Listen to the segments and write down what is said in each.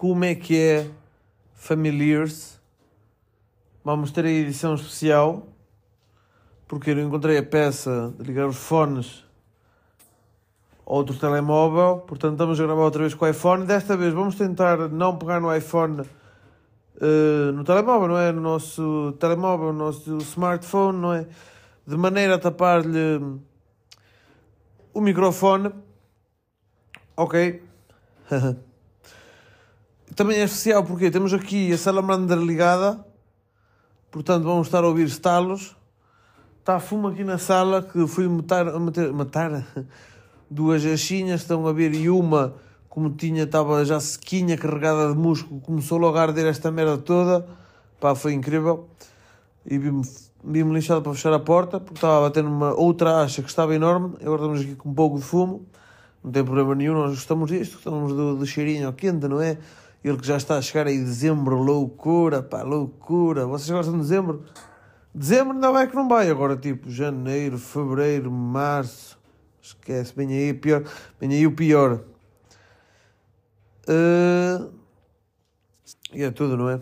como é que é Familiars. Vamos ter a edição especial, porque eu encontrei a peça de ligar os fones a outro telemóvel, portanto estamos a gravar outra vez com o iPhone. Desta vez vamos tentar não pegar no iPhone uh, no telemóvel, não é? No nosso telemóvel, no nosso smartphone, não é? De maneira a tapar-lhe o microfone. Ok. Também é especial porque temos aqui a salamandra ligada, portanto vamos estar a ouvir estalos. Está fumo aqui na sala que fui matar, matar, duas achinhas, estão a ver, e uma, como tinha, estava já sequinha, carregada de músculo, começou logo a arder esta merda toda. Pá, foi incrível. E vi-me vi lixado para fechar a porta, porque estava a bater outra acha que estava enorme. Agora estamos aqui com um pouco de fumo, não tem problema nenhum, nós gostamos disto, gostamos do, do cheirinho ao quente, não é? Ele que já está a chegar aí dezembro, loucura, pá, loucura. Vocês gostam de dezembro? Dezembro ainda vai que não vai. Agora, tipo, janeiro, fevereiro, março. Esquece, vem aí, pior, vem aí o pior. Uh... E é tudo, não é?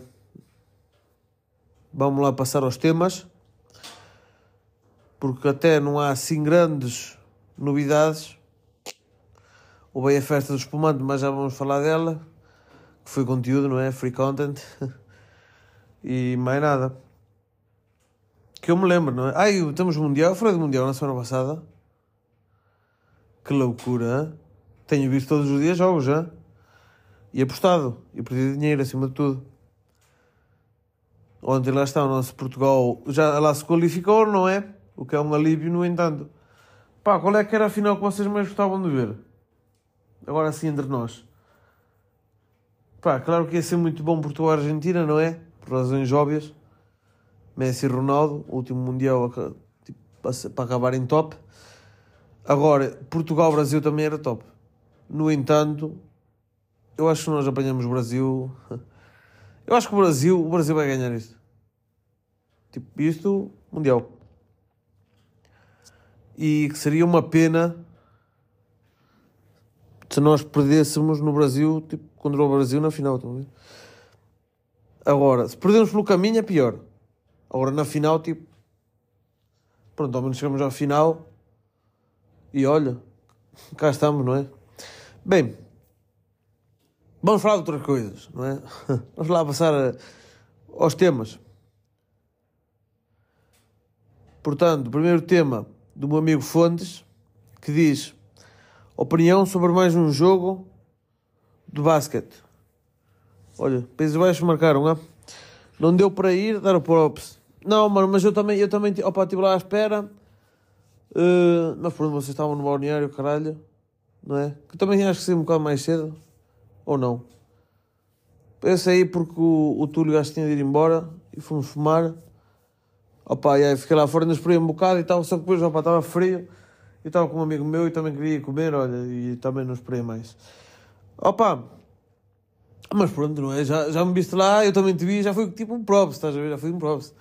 Vamos lá passar aos temas. Porque até não há assim grandes novidades. Houve a festa do espumante, mas já vamos falar dela que foi conteúdo, não é? Free content. e mais nada. Que eu me lembro, não é? Ai, temos Mundial. Falei do Mundial na semana passada. Que loucura? Tenho visto todos os dias jogos já. E apostado. E perdi dinheiro acima de tudo. Ontem lá está o nosso Portugal. Já lá se qualificou, não é? O que é um alívio, no entanto. Pá, qual é que era a final que vocês mais gostavam de ver? Agora sim, entre nós. Pá, claro que ia ser muito bom Portugal-Argentina, não é? Por razões óbvias. Messi e Ronaldo, último Mundial tipo, para acabar em top. Agora, Portugal-Brasil também era top. No entanto, eu acho que nós apanhamos o Brasil. Eu acho que o Brasil, o Brasil vai ganhar isto. Tipo, isto, Mundial. E que seria uma pena se nós perdêssemos no Brasil, tipo, contra o Brasil na final. Estão a? Agora, se perdemos pelo caminho é pior. Agora na final, tipo. Pronto, ao menos chegamos à final. E olha, cá estamos, não é? Bem, vamos falar de outras coisas, não é? Vamos lá passar aos temas. Portanto, primeiro tema do meu amigo Fontes, que diz opinião sobre mais um jogo de basquete. Olha, Países Baixos marcaram, não Não deu para ir, dar o props. Não, mano, mas eu também, eu também, opa, estive lá à espera. Uh, mas pronto, vocês estavam no balneário, caralho. Não é? Que também acho que saí um bocado mais cedo. Ou não? Pensei aí porque o, o Túlio já tinha de ir embora e fomos fumar. Opa, e aí fiquei lá fora, ainda esperei um bocado e tal, só que depois opa, estava frio. Eu estava com um amigo meu e também queria comer, olha, e também não esperei mais. Opa! Mas pronto, não é? Já, já me viste lá, eu também te vi, já foi tipo um props, estás a ver? Já foi um props.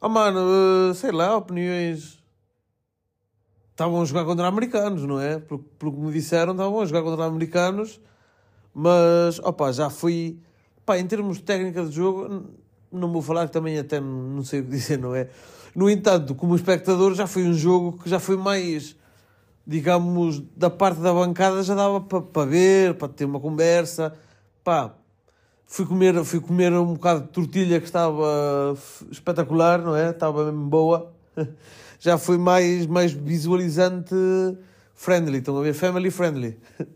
Oh mano, uh, sei lá, opiniões. Estavam a jogar contra americanos, não é? Pelo, pelo que me disseram, estavam a jogar contra americanos, mas, opa, já fui. Pá, em termos de técnica de jogo, não vou falar que também até não sei o que dizer, não é? No entanto, como espectador, já foi um jogo que já foi mais digamos, da parte da bancada já dava para pa ver, para ter uma conversa. Pá, fui comer, fui comer um bocado de tortilha que estava espetacular, não é? Estava mesmo boa. Já foi mais, mais visualizante friendly, estão a ver? Family friendly.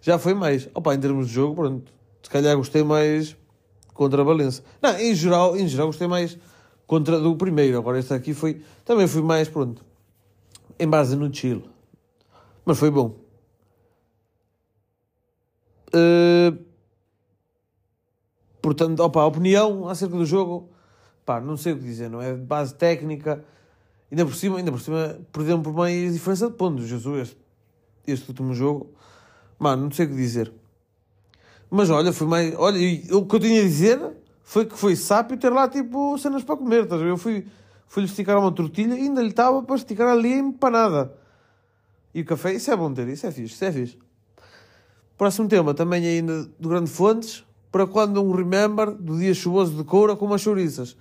Já foi mais. Opa, em termos de jogo, pronto. Se calhar gostei mais contra a Valença. Não, em geral, em geral gostei mais contra do primeiro. Agora este aqui foi. Também fui mais, pronto. Em base no chill. Mas foi bom. Uh, portanto, opa, a opinião acerca do jogo, pá, não sei o que dizer, não é? Base técnica, ainda por cima, ainda por cima, perdemos por mais diferença de pontos. Jesus, este, este último jogo, mano, não sei o que dizer. Mas olha, foi mais. Olha, o que eu tinha a dizer foi que foi sábio ter lá tipo cenas para comer, estás? Eu fui, fui-lhe esticar uma tortilha e ainda lhe estava para esticar ali a empanada. E o café, isso é bom ter, isso é fixe, isso é fixe. Próximo tema, também ainda do Grande Fontes, para quando um remember do dia chuvoso de Coura com umas chouriças.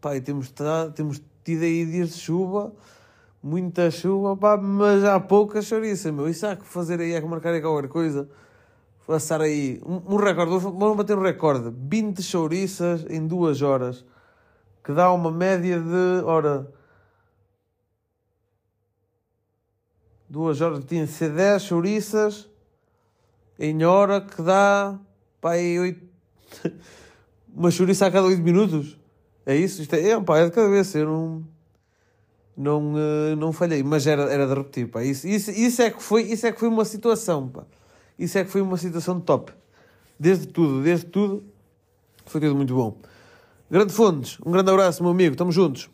Pá, e temos, temos tido aí dias de chuva, muita chuva, pá, mas há pouca chouriça, meu. Isso há que fazer aí, é que marcar aí qualquer coisa. Passar aí um, um recorde, vamos bater um recorde: 20 chouriças em duas horas, que dá uma média de, ora, duas horas, tinha de ser 10 chouriças em hora, que dá, pá, aí 8, uma chouriça a cada 8 minutos. É isso? Isto é, é, pá, é de vez. Eu não, não, uh, não falhei, mas era, era de repetir, pá. Isso, isso, isso, é que foi, isso é que foi uma situação, pá. Isso é que foi uma situação top. Desde tudo, desde tudo, foi tudo muito bom. Grande Fontes, um grande abraço, meu amigo, estamos juntos.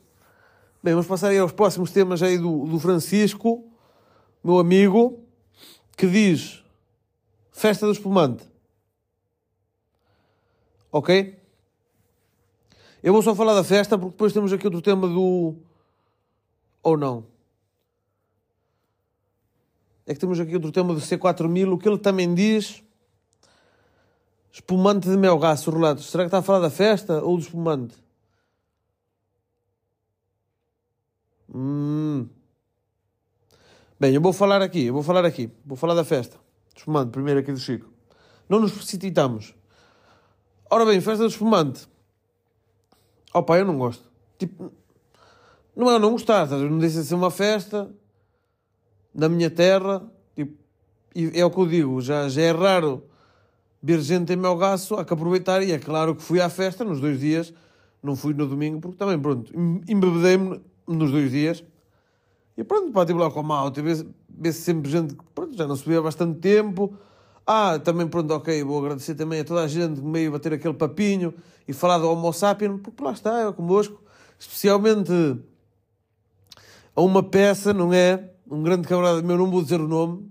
Bem, vamos passar aí aos próximos temas aí do, do Francisco, meu amigo, que diz Festa do Espumante. Ok? Eu vou só falar da festa porque depois temos aqui outro tema do. Ou não? É que temos aqui outro tema do C4000, o que ele também diz. Espumante de melgaço, relatos. Será que está a falar da festa ou do espumante? Hum. Bem, eu vou falar aqui, eu vou falar aqui. Vou falar da festa. Espumante, primeiro aqui do Chico. Não nos precipitamos. Ora bem, festa do espumante. Opa, eu não gosto. Tipo, não é não gostar, não deixa de ser uma festa na minha terra. Tipo, e é o que eu digo, já, já é raro ver gente em Melgaço, há que aproveitar. E é claro que fui à festa nos dois dias, não fui no domingo, porque também, pronto, embebedei-me nos dois dias. E pronto, pá, tipo lá com a malta, vê-se sempre gente que pronto, já não vê há bastante tempo ah, também pronto, ok, vou agradecer também a toda a gente que meio bater aquele papinho e falar do Homo sapiens, porque lá está, é convosco, especialmente a uma peça, não é? Um grande camarada meu, não vou dizer o nome,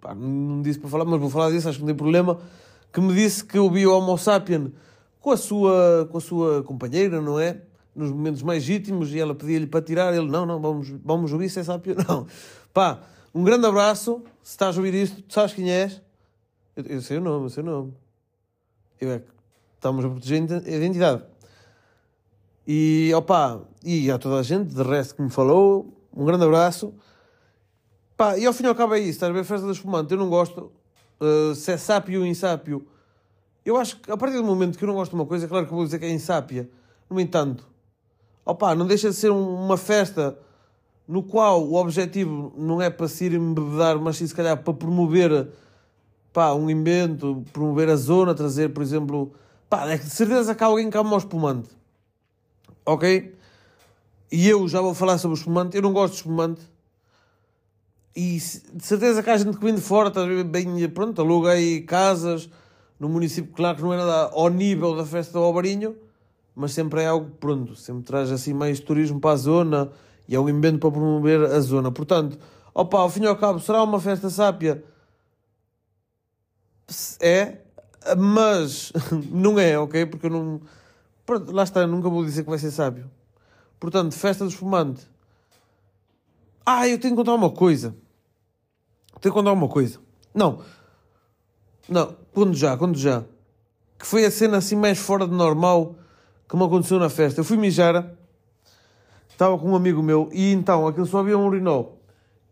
pá, não disse para falar, mas vou falar disso, acho que não tem problema, que me disse que ouvi o Homo sapiens com a sua, com a sua companheira, não é? Nos momentos mais íntimos, e ela pedia-lhe para tirar, ele, não, não, vamos, vamos ouvir se é sápio, não. Pá, um grande abraço. Se estás a ouvir isto, tu sabes quem és? Eu, eu sei o nome, eu sei o nome. Eu é que estamos a proteger a identidade. E opa, e a toda a gente, de resto que me falou, um grande abraço. Pá, e ao fim e ao cabo é isso, estás a ver? Festa do espumante, eu não gosto. Uh, se é sápio ou insápio. Eu acho que a partir do momento que eu não gosto de uma coisa, é claro que vou dizer que é insápia. No entanto, opa, não deixa de ser uma festa no qual o objetivo não é para se ir embebedar, mas sim se calhar para promover pá, um invento, promover a zona, trazer, por exemplo, pá, é que de certeza que há alguém que ama o espumante. Ok? E eu já vou falar sobre o espumante, eu não gosto de espumante. E de certeza que há gente que vem de fora, está bem, pronto, aluga aí casas no município, claro que não é nada ao nível da festa do Alvarinho, mas sempre é algo, pronto, sempre traz assim mais turismo para a zona e é um invento para promover a zona. Portanto, opa, ao fim e ao cabo, será uma festa sápia? É, mas não é, ok? Porque eu não. Pronto, lá está, nunca vou dizer que vai ser sábio. Portanto, festa do espumante. Ah, eu tenho que contar uma coisa. Tenho que contar uma coisa. Não. Não, quando já, quando já. Que foi a cena assim mais fora de normal me aconteceu na festa. Eu fui mijar estava com um amigo meu e então aquilo só havia um urinol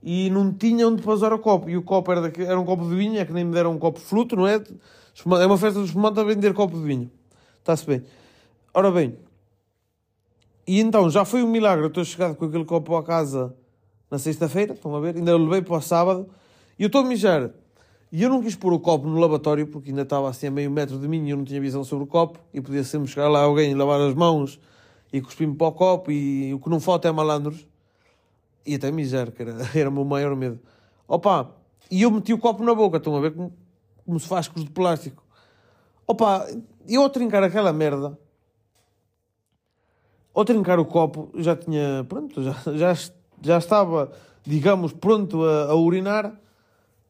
e não tinha onde passar o copo. E o copo era, daqui, era um copo de vinho, é que nem me deram um copo fruto, não é? É uma festa de espumante a vender copo de vinho. Está-se bem. Ora bem, e então já foi um milagre. Eu estou chegado com aquele copo à casa na sexta-feira, estão a ver? Ainda o levei para o sábado e eu estou a mijar. E eu não quis pôr o copo no lavatório porque ainda estava assim a meio metro de mim e eu não tinha visão sobre o copo e podia sempre chegar lá alguém e lavar as mãos e cuspimos para o copo e o que não falta é malandros. E até miséria, que era, era o meu maior medo. Opa, e eu meti o copo na boca, estão a ver como, como se faz com os de plástico. Opa, eu ao trincar aquela merda, ao trincar o copo, já tinha, pronto, já, já, já estava, digamos, pronto a, a urinar.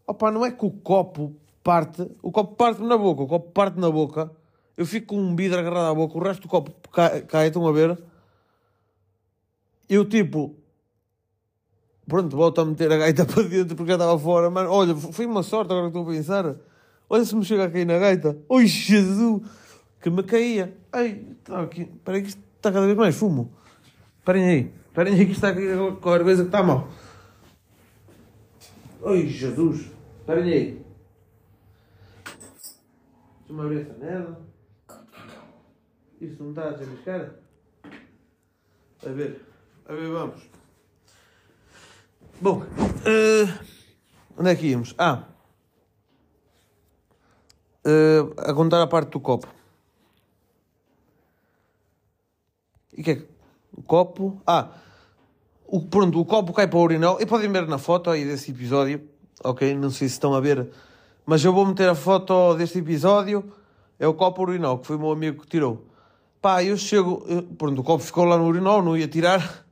Opa, não é que o copo parte, o copo parte na boca, o copo parte na boca eu fico com um vidro agarrado à boca, o resto do copo cai, cai estão a ver? Eu tipo, pronto, volto a meter a gaita para dentro porque já estava fora, mas olha, foi uma sorte agora que estou a pensar. Olha se me chega a cair na gaita. Oi, Jesus! Que me caía. Ai, está aqui. Espera aí que isto está cada vez mais fumo. Esperem aí. Esperem aí que está aqui com a coisa que está mal. Oi, Jesus! Esperem aí. Deixa-me abrir esta merda. Isto não está a desmascar? A ver. A ver, vamos. Bom, uh, onde é que íamos? Ah, uh, a contar a parte do copo. E que é que? O copo. Ah, o, pronto, o copo cai para o urinol. E podem ver na foto aí desse episódio, ok? Não sei se estão a ver, mas eu vou meter a foto deste episódio. É o copo urinol, que foi o meu amigo que tirou. Pá, eu chego. Eu, pronto, o copo ficou lá no urinol, não ia tirar.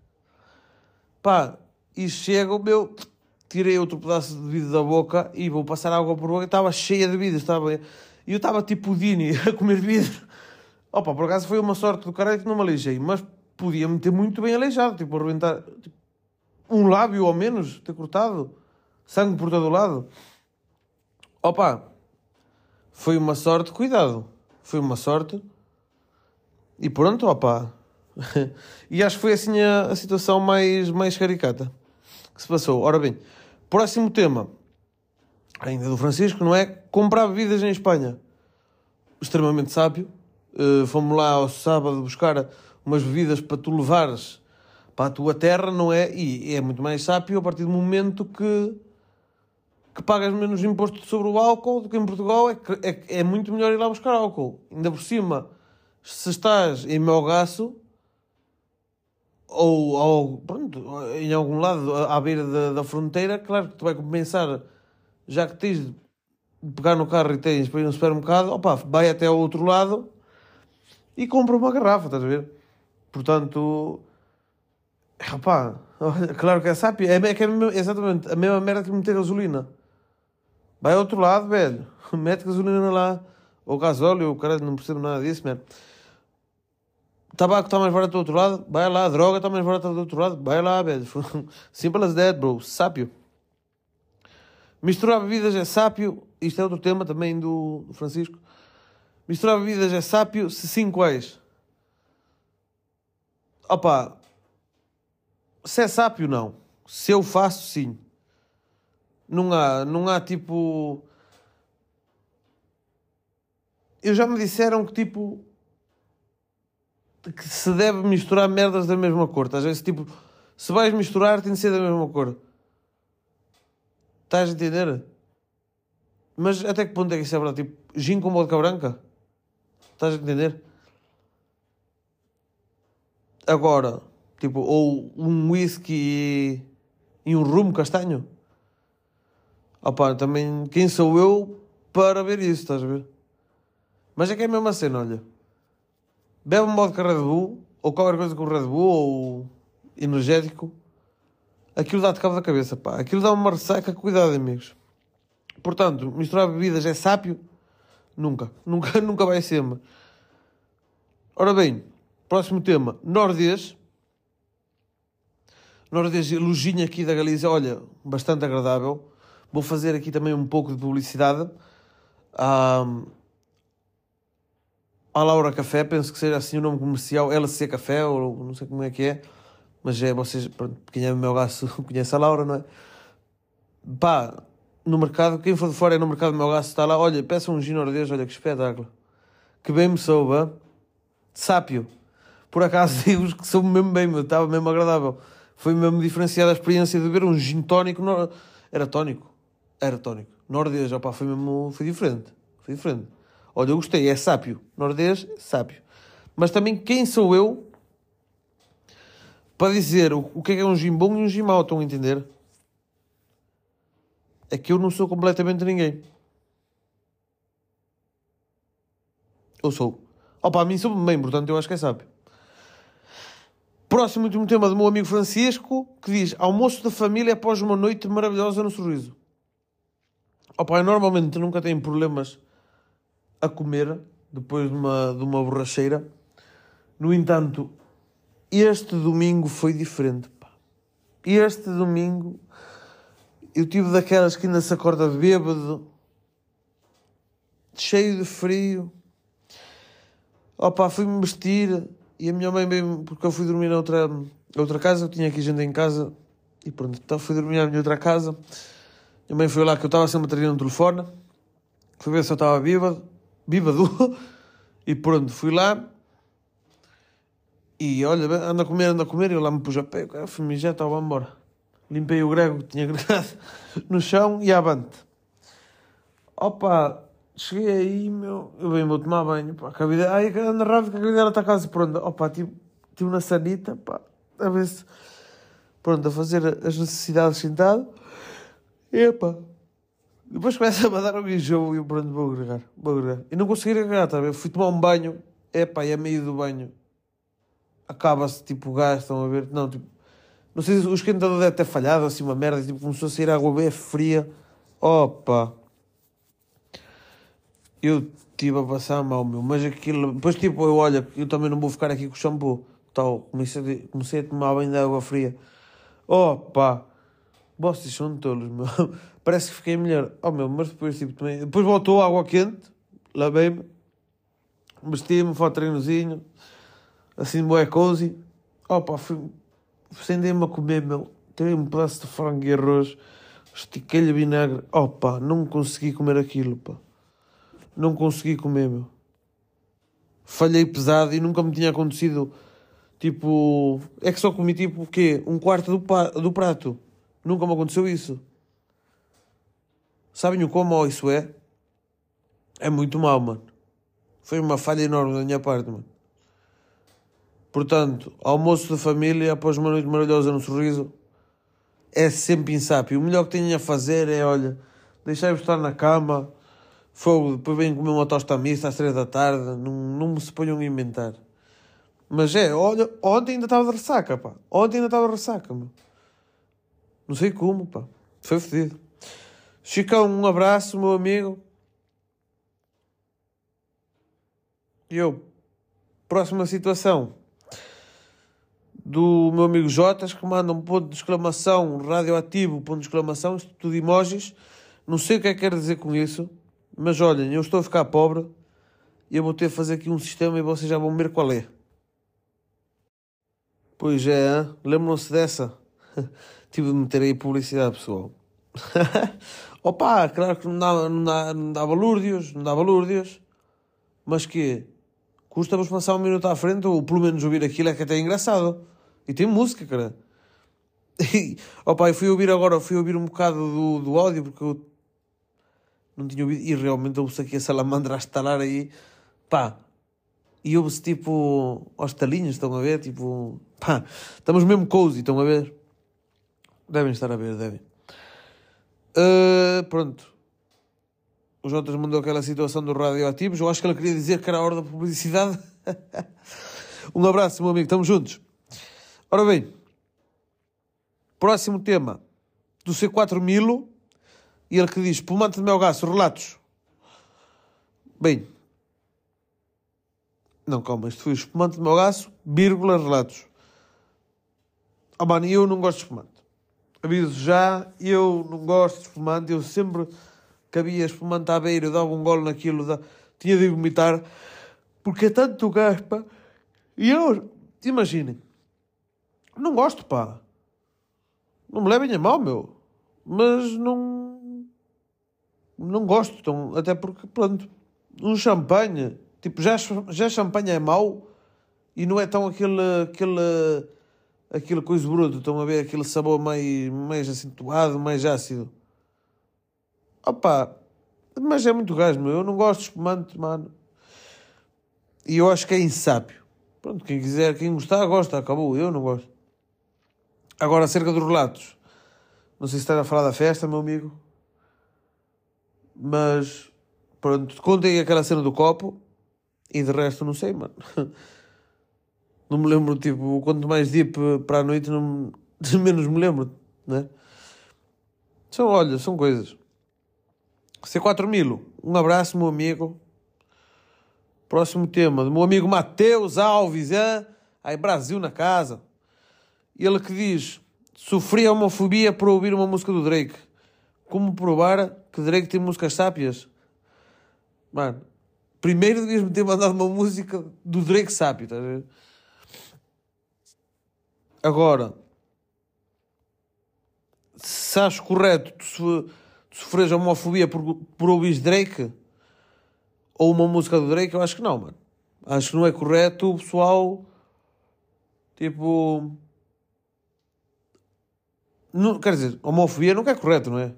Pá, e chego, meu, tirei outro pedaço de vidro da boca e vou passar água por boca. Estava cheia de vidro, estava. E eu estava tipo o Dini a comer vidro. Opa, por acaso foi uma sorte do caralho que não me aleijei, mas podia-me ter muito bem aleijado, tipo, arrebentar tipo, um lábio ao menos, ter cortado, sangue por todo o lado. Opa, foi uma sorte, cuidado, foi uma sorte. E pronto, opa. e acho que foi assim a, a situação mais, mais caricata que se passou. Ora bem, próximo tema, ainda do Francisco, não é? Comprar bebidas em Espanha. Extremamente sábio. Uh, fomos lá ao sábado buscar umas bebidas para tu levares para a tua terra, não é? E é muito mais sábio a partir do momento que, que pagas menos imposto sobre o álcool do que em Portugal. É, é, é muito melhor ir lá buscar álcool. Ainda por cima, se estás em Melgaço ou, ou pronto, em algum lado à beira da, da fronteira, claro que tu vai compensar, já que tens de pegar no carro e tens para ir no supermercado, opa, vai até ao outro lado e compra uma garrafa, estás a ver? Portanto, opá, claro que é é, é, é exatamente a mesma merda que meter gasolina. Vai ao outro lado, velho, mete gasolina lá, ou gasóleo, o cara não percebe nada disso, mano tabaco está mais barato do outro lado, vai lá, droga está mais barata do outro lado, vai lá, velho. Simple as that, bro. Sápio. Misturar bebidas é sápio. Isto é outro tema também do Francisco. Misturar bebidas é sápio se sim quais? Opa, se é sápio, não. Se eu faço, sim. Não há, não há tipo. Eu já me disseram que tipo que se deve misturar merdas da mesma cor. A ver? Tipo, se vais misturar, tem de ser da mesma cor. Estás a entender? Mas até que ponto é que isso é verdade? Tipo, gin com vodka branca? Estás a entender? Agora, tipo, ou um whisky e, um rum castanho? Opa, também, quem sou eu para ver isso, estás a ver? Mas é que é a mesma cena, olha bebe um vodka Red Bull, ou qualquer coisa com Red Bull, ou energético, aquilo dá-te cabo da cabeça, pá. Aquilo dá uma ressaca, cuidado, amigos. Portanto, misturar bebidas é sápio? Nunca. Nunca, nunca vai ser, -me. Ora bem, próximo tema. Nordês. Nordês, lojinha aqui da Galícia, olha, bastante agradável. Vou fazer aqui também um pouco de publicidade. Um, a Laura Café, penso que seja assim o nome comercial, LC Café, ou não sei como é que é, mas é, vocês, pronto, quem é meu gasto conhece a Laura, não é? Pá, no mercado, quem for de fora é no mercado do meu gasto está lá, olha, peça um gin nordês, olha que espetáculo, que bem me soube, sápio, por acaso digo que soube mesmo bem, estava mesmo agradável, foi mesmo diferenciada a experiência de beber um gin tónico, no... era tónico, era tónico, nordês, opá, foi mesmo, foi diferente, foi diferente. Olha, eu gostei, é sábio. Nordês, sábio. Mas também quem sou eu para dizer o, o que é, que é um gin bom e um gin mau, estão a entender? É que eu não sou completamente ninguém. Eu sou. Opa, a mim sou bem, portanto eu acho que é sábio. Próximo último tema do meu amigo Francisco, que diz almoço da família após uma noite maravilhosa no sorriso. Opa, normalmente nunca tenho problemas a comer depois de uma, de uma borracheira. No entanto, este domingo foi diferente. Pá. Este domingo eu tive daquelas que ainda se acorda bêbado cheio de frio. Opa, fui-me vestir e a minha mãe veio, porque eu fui dormir na outra, outra casa, eu tinha aqui gente em casa e pronto, então fui dormir na minha outra casa. Mãe foi lá que eu estava sempre a ter no telefone, fui ver se eu estava bêbado, bêbado, e pronto, fui lá. E olha, anda a comer, anda a comer, e eu lá me pus a pé, fui já estava embora. Limpei o grego que tinha agregado no chão e avante. Opa, cheguei aí, meu, eu bem vou tomar banho, pá, a vida, ai, anda rápido que a vida está quase pronta. Opa, tive, tive na sanita, pá, a ver se, pronto, a fazer as necessidades sentado. E, pá, depois começa a dar um enjoo e eu, pronto, vou agregar, vou agregar. E não consegui agregar, tá ver? Fui tomar um banho, é pá, e a meio do banho acaba-se, tipo, o gás, estão a ver? Não, tipo, não sei se o esquentador deve ter falhado, assim, uma merda, tipo, começou a sair água bem fria. Opa! eu estive a passar mal, meu, mas aquilo, depois tipo, eu olho, eu também não vou ficar aqui com o shampoo, tal, comecei comecei a tomar banho de água fria, opa, vocês são tolos, meu, parece que fiquei melhor, oh meu, mas depois tipo, também, depois voltou água quente, lavei-me, vesti-me, foi treinozinho, assim, boé cozy, opa, fui, acendei-me a comer, meu, tirei um pedaço de frango e arroz, estiquei-lhe vinagre, opa, não consegui comer aquilo, pá não consegui comer, meu. Falhei pesado e nunca me tinha acontecido. Tipo, é que só comi tipo o quê? Um quarto do, do prato. Nunca me aconteceu isso. Sabem o como isso é? É muito mal, mano. Foi uma falha enorme da minha parte, mano. Portanto, almoço de família após uma noite maravilhosa no sorriso é sempre insápio. O melhor que tenho a fazer é, olha, deixar-vos estar na cama, Fogo, depois vêm comer uma tosta mista às três da tarde, não, não me se ponham a inventar. Mas é, olha, ontem ainda estava de ressaca, pá. Ontem ainda estava de ressaca, meu. Não sei como, pá. Foi fedido. Chicão, um abraço, meu amigo. E eu, próxima situação do meu amigo Jotas, que manda um ponto de exclamação, radioativo, ponto de exclamação, isto tudo emojis. Não sei o que é que quer dizer com isso. Mas olhem, eu estou a ficar pobre e eu vou ter que fazer aqui um sistema e vocês já vão ver qual é. Pois é, lembram-se dessa? Tive de meter aí publicidade, pessoal. Opa, claro que não dava, não dava, não dava lúrdios, não. Mas que custa-vos passar um minuto à frente ou pelo menos ouvir aquilo é que até é engraçado. E tem música, cara. E, opa, eu fui ouvir agora, fui ouvir um bocado do, do áudio porque eu não tinha ouvido, e realmente ouve-se aqui a salamandra a estalar aí, pá, e ouve-se tipo aos talinhos, estão a ver, tipo, pá, estamos mesmo cozy, estão a ver? Devem estar a ver, devem. Uh, pronto. O Jotas mandou aquela situação dos radioativos. Eu acho que ele queria dizer que era a hora da publicidade. um abraço, meu amigo. Estamos juntos. Ora bem. Próximo tema. Do C4 Milo e ele que diz: Espumante de Melgaço, relatos. Bem. Não, calma, isto foi espumante de Melgaço, vírgula, relatos. Ah, oh, mano, eu não gosto de espumante. Aviso já, eu não gosto de espumante. Eu sempre que havia espumante à beira, eu dava um golo naquilo, da... tinha de vomitar, porque é tanto gaspa. E eu, imaginem, não gosto, pá. Não me levem a mal, meu. Mas não não gosto, então, até porque, pronto, um champanhe, tipo, já, já champanhe é mau e não é tão aquele, aquele, aquele coisa bruto, estão a ver aquele sabor mais, mais acentuado, mais ácido. Opa, mas é muito gás, meu, eu não gosto de espumante, mano. E eu acho que é insápio. Pronto, quem quiser, quem gostar, gosta, acabou, eu não gosto. Agora, acerca dos relatos. Não sei se está a falar da festa, meu amigo. Mas pronto, contei aquela cena do copo e de resto não sei, mano. Não me lembro, tipo, quanto mais deep para a noite, não, menos me lembro, né? São, olha, são coisas. C4 Milo, um abraço, meu amigo. Próximo tema, do meu amigo Mateus Alves? Aí, Brasil na casa. Ele que diz: sofri homofobia por ouvir uma música do Drake. Como provar que Drake tem músicas sápias? Mano, primeiro devias-me ter mandado uma música do Drake Sápio, estás a ver? Agora, se achas correto tu, so, tu sofres homofobia por, por ouvir Drake ou uma música do Drake, eu acho que não, mano. Acho que não é correto o pessoal, tipo... Não, quer dizer, homofobia nunca é correto, não é?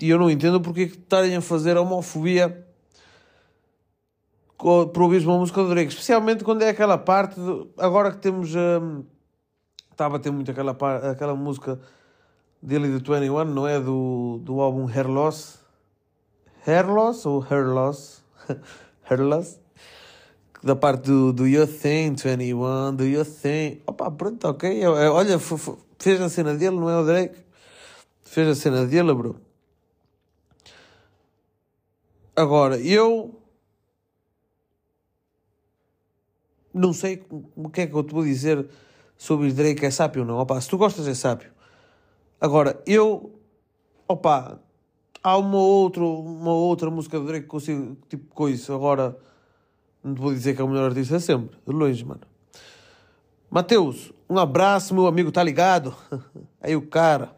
E eu não entendo porque que estarem a fazer homofobia por ouvir uma música do Drake, especialmente quando é aquela parte, de, agora que temos, um, estava a ter muito aquela, aquela música dele do 21, não é? Do, do álbum Hair Loss, Hair Loss ou Hair Loss? Hair Loss? Da parte do, do You Think 21, do You Think, opa, pronto, ok, olha, fez a cena dele, não é o Drake? Fez a cena dele, bro. Agora, eu não sei o que é que eu te vou dizer sobre Drake é sábio ou não. Opa, se tu gostas é sábio. Agora, eu, opa, há uma outra, uma outra música do Drake que consigo, tipo coisa. Agora, não te vou dizer que é o melhor artista sempre, de longe, mano. Mateus, um abraço, meu amigo, tá ligado? Aí o cara.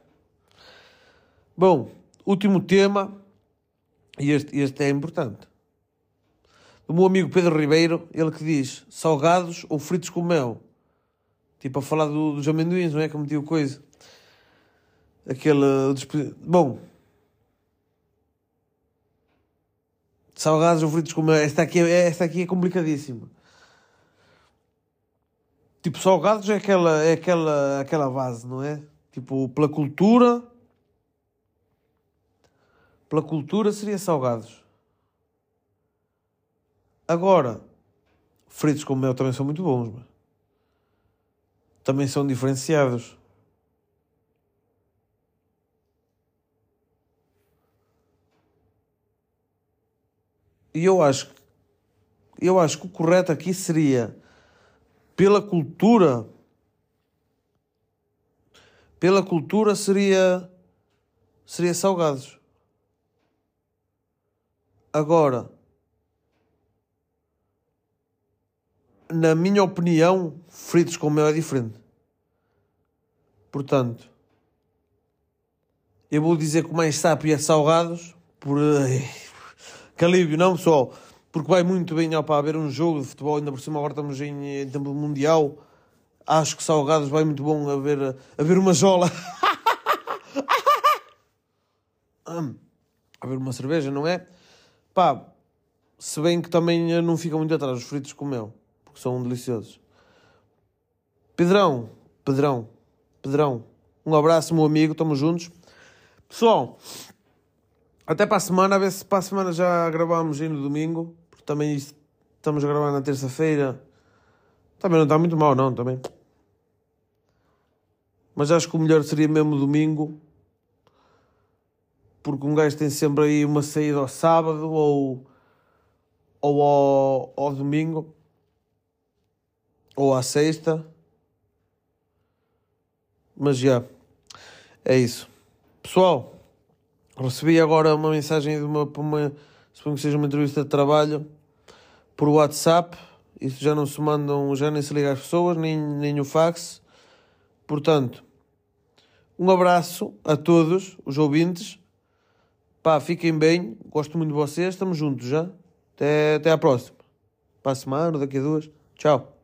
Bom, último tema, e este, este é importante do meu amigo Pedro Ribeiro, ele que diz salgados ou fritos com mel. Tipo, a falar do, dos amendoins, não é? Que metiu coisa. Aquele. Bom. Salgados ou fritos com mel. Esta aqui, é, esta aqui é complicadíssima. Tipo, salgados é aquela, é aquela, aquela base, não é? Tipo, pela cultura. Pela cultura seria salgados. Agora, fritos com mel também são muito bons, mas também são diferenciados. E eu acho, eu acho que o correto aqui seria, pela cultura, pela cultura seria, seria salgados. Agora, na minha opinião, fritos com mel é diferente. Portanto, eu vou dizer que mais sábio é salgados, por. Que alívio, não pessoal? Porque vai muito bem ó, para haver um jogo de futebol, ainda por cima agora estamos em, em tempo mundial. Acho que salgados vai muito bom a ver, a ver uma jola. a ver uma cerveja, não é? Pá, se bem que também não ficam muito atrás os fritos com mel porque são deliciosos. Pedrão, Pedrão, Pedrão, um abraço, meu amigo, estamos juntos. Pessoal, até para a semana, a ver se para a semana já gravamos aí no domingo, porque também estamos a gravar na terça-feira. Também não está muito mal, não, também. Mas acho que o melhor seria mesmo domingo, porque um gajo tem sempre aí uma saída ao sábado ou, ou ao, ao domingo ou à sexta. Mas já, é isso. Pessoal, recebi agora uma mensagem de uma, uma suponho que seja uma entrevista de trabalho por WhatsApp. Isso já não se mandam, já nem se liga às pessoas, nem, nem o fax. Portanto, um abraço a todos os ouvintes. Pá, fiquem bem. Gosto muito de vocês. Estamos juntos já. Até, até à próxima. Para a semana, daqui a duas. Tchau.